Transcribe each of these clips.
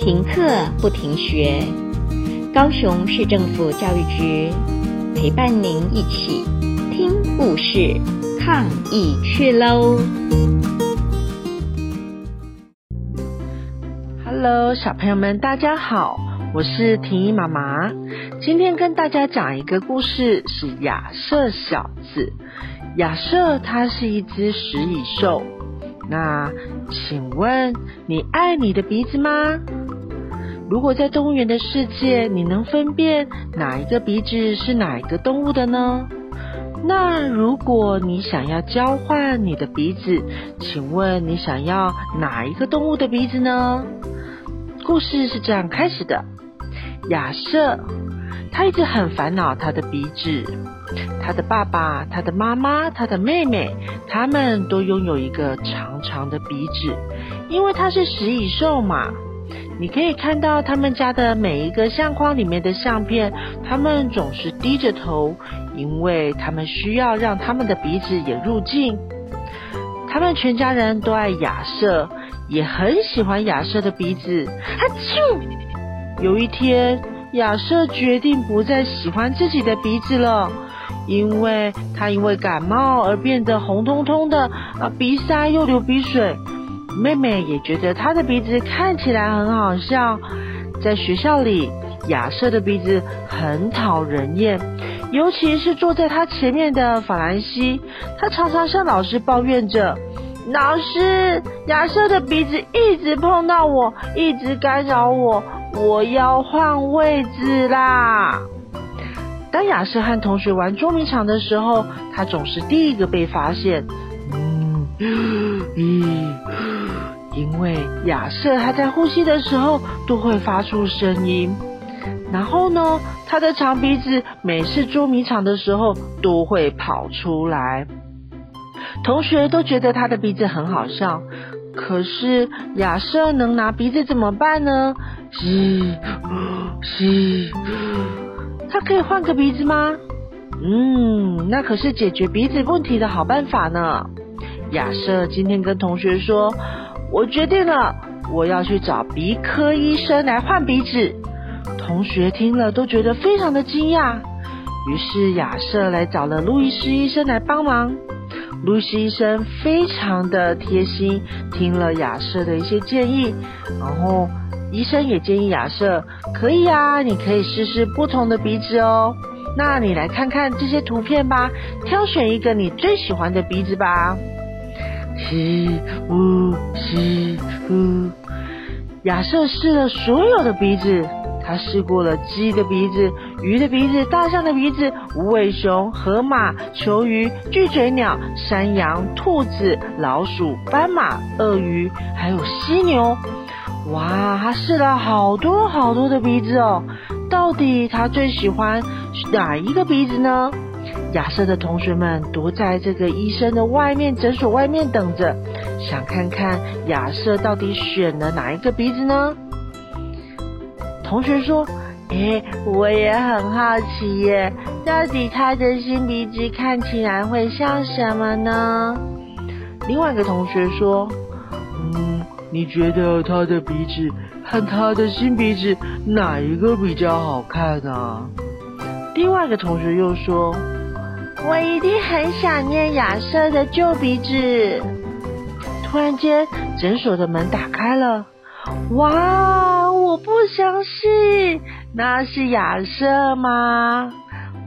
停课不停学，高雄市政府教育局陪伴您一起听故事、抗疫去喽！Hello，小朋友们，大家好，我是婷宜妈妈。今天跟大家讲一个故事，是亚瑟小子。亚瑟他是一只食蚁兽。那请问你爱你的鼻子吗？如果在动物园的世界，你能分辨哪一个鼻子是哪一个动物的呢？那如果你想要交换你的鼻子，请问你想要哪一个动物的鼻子呢？故事是这样开始的：亚瑟他一直很烦恼他的鼻子，他的爸爸、他的妈妈、他的妹妹，他们都拥有一个长长的鼻子，因为他是食蚁兽嘛。你可以看到他们家的每一个相框里面的相片，他们总是低着头，因为他们需要让他们的鼻子也入镜。他们全家人都爱亚瑟，也很喜欢亚瑟的鼻子。哈啾！有一天，亚瑟决定不再喜欢自己的鼻子了，因为他因为感冒而变得红彤彤的，啊，鼻塞又流鼻水。妹妹也觉得他的鼻子看起来很好笑，在学校里，亚瑟的鼻子很讨人厌，尤其是坐在他前面的法兰西，他常常向老师抱怨着：“老师，亚瑟的鼻子一直碰到我，一直干扰我，我要换位置啦！”当亚瑟和同学玩捉迷藏的时候，他总是第一个被发现。嗯，嗯。因为亚瑟他在呼吸的时候都会发出声音，然后呢，他的长鼻子每次捉迷藏的时候都会跑出来。同学都觉得他的鼻子很好笑，可是亚瑟能拿鼻子怎么办呢？吸，吸，他可以换个鼻子吗？嗯，那可是解决鼻子问题的好办法呢。亚瑟今天跟同学说。我决定了，我要去找鼻科医生来换鼻子。同学听了都觉得非常的惊讶。于是亚瑟来找了路易斯医生来帮忙。露西医生非常的贴心，听了亚瑟的一些建议，然后医生也建议亚瑟，可以啊，你可以试试不同的鼻子哦。那你来看看这些图片吧，挑选一个你最喜欢的鼻子吧。吸呜吸呜，亚瑟试了所有的鼻子，他试过了鸡的鼻子、鱼的鼻子、大象的鼻子、无尾熊、河马、球鱼、巨嘴鸟、山羊、兔子、老鼠、斑马、鳄鱼，还有犀牛。哇，他试了好多好多的鼻子哦，到底他最喜欢哪一个鼻子呢？亚瑟的同学们躲在这个医生的外面诊所外面等着，想看看亚瑟到底选了哪一个鼻子呢？同学说：“诶，我也很好奇耶，到底他的新鼻子看起来会像什么呢？”另外一个同学说：“嗯，你觉得他的鼻子和他的新鼻子哪一个比较好看呢？”另外一个同学又说。我一定很想念亚瑟的旧鼻子。突然间，诊所的门打开了。哇！我不相信，那是亚瑟吗？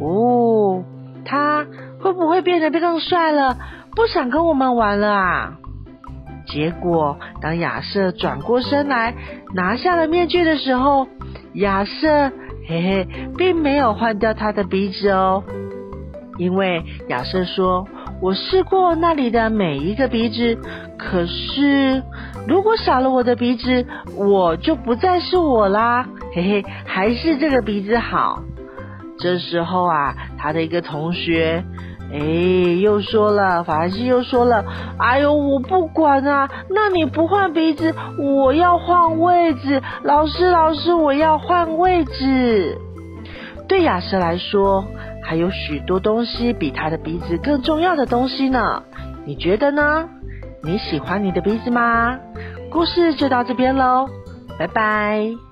哦，他会不会变得更帅了？不想跟我们玩了啊？结果，当亚瑟转过身来，拿下了面具的时候，亚瑟嘿嘿，并没有换掉他的鼻子哦。因为亚瑟说：“我试过那里的每一个鼻子，可是如果少了我的鼻子，我就不再是我啦。”嘿嘿，还是这个鼻子好。这时候啊，他的一个同学，哎，又说了，法兰西又说了：“哎呦，我不管啊！那你不换鼻子，我要换位置。老师，老师，我要换位置。”对亚瑟来说。还有许多东西比他的鼻子更重要的东西呢，你觉得呢？你喜欢你的鼻子吗？故事就到这边喽，拜拜。